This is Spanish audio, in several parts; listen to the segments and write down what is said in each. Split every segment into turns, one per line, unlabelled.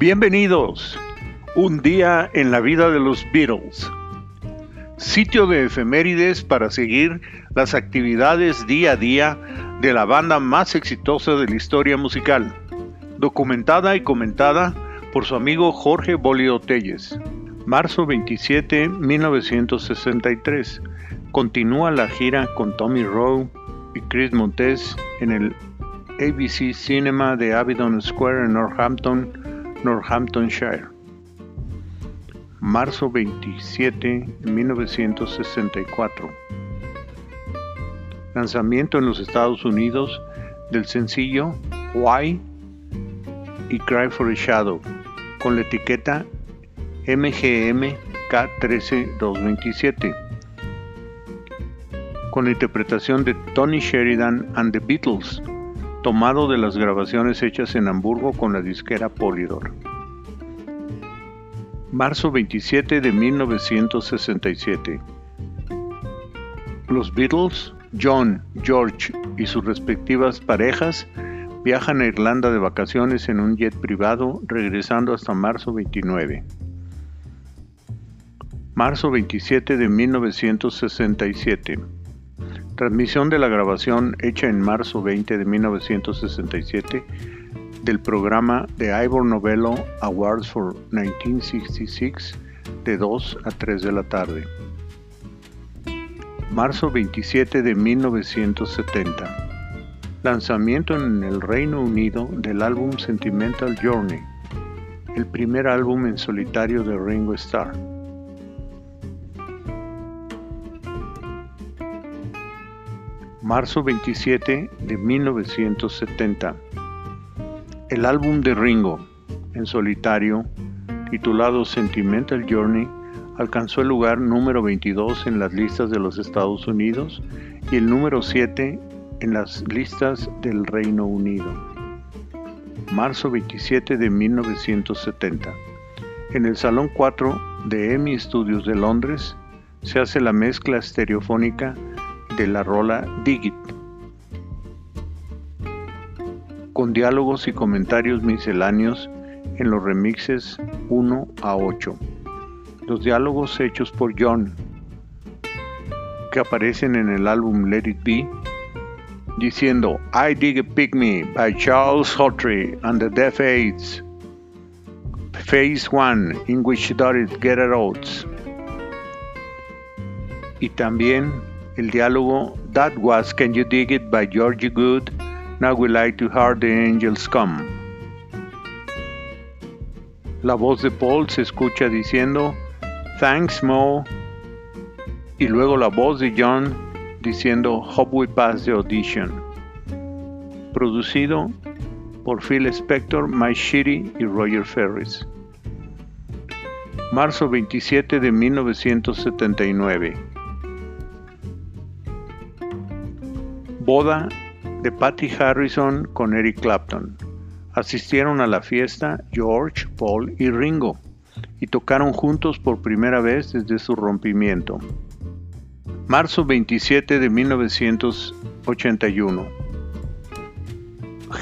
Bienvenidos. Un día en la vida de los Beatles. Sitio de efemérides para seguir las actividades día a día de la banda más exitosa de la historia musical. Documentada y comentada por su amigo Jorge Bolio Telles. Marzo 27, 1963. Continúa la gira con Tommy Rowe y Chris Montes en el ABC Cinema de Abingdon Square en Northampton, Northamptonshire. Marzo 27, 1964. Lanzamiento en los Estados Unidos del sencillo Why y Cry for a Shadow con la etiqueta MGM K13 227 con la interpretación de Tony Sheridan and the Beatles tomado de las grabaciones hechas en Hamburgo con la disquera Polydor. Marzo 27 de 1967. Los Beatles, John, George y sus respectivas parejas viajan a Irlanda de vacaciones en un jet privado regresando hasta marzo 29. Marzo 27 de 1967. Transmisión de la grabación hecha en marzo 20 de 1967 del programa The Ivor Novello Awards for 1966 de 2 a 3 de la tarde. Marzo 27 de 1970. Lanzamiento en el Reino Unido del álbum Sentimental Journey, el primer álbum en solitario de Ringo Starr. Marzo 27 de 1970. El álbum de Ringo, en solitario, titulado Sentimental Journey, alcanzó el lugar número 22 en las listas de los Estados Unidos y el número 7 en las listas del Reino Unido. Marzo 27 de 1970. En el Salón 4 de EMI Studios de Londres se hace la mezcla estereofónica de la rola Digit, con diálogos y comentarios misceláneos en los remixes 1 a 8. Los diálogos hechos por John, que aparecen en el álbum Let It Be, diciendo I Dig a Pygmy by Charles Hawtrey and the Deaf Aids. Phase 1 in which Doris out. Y también el diálogo That Was Can You Dig It by Georgie Good, Now We Like to Hear the Angels Come. La voz de Paul se escucha diciendo Thanks Mo y luego la voz de John diciendo Hope We Pass the Audition. Producido por Phil Spector, Mike Shitty y Roger Ferris. Marzo 27 de 1979. Boda de Patty Harrison con Eric Clapton. Asistieron a la fiesta George, Paul y Ringo y tocaron juntos por primera vez desde su rompimiento. Marzo 27 de 1981.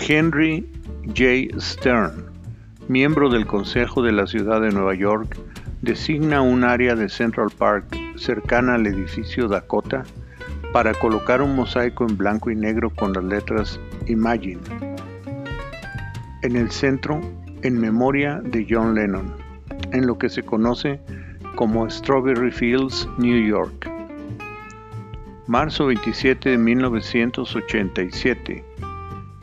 Henry J. Stern, miembro del Consejo de la Ciudad de Nueva York, designa un área de Central Park cercana al edificio Dakota para colocar un mosaico en blanco y negro con las letras Imagine. En el centro, en memoria de John Lennon, en lo que se conoce como Strawberry Fields, New York. Marzo 27 de 1987.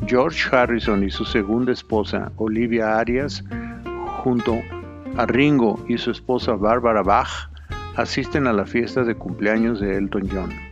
George Harrison y su segunda esposa, Olivia Arias, junto a Ringo y su esposa Barbara Bach, asisten a la fiesta de cumpleaños de Elton John.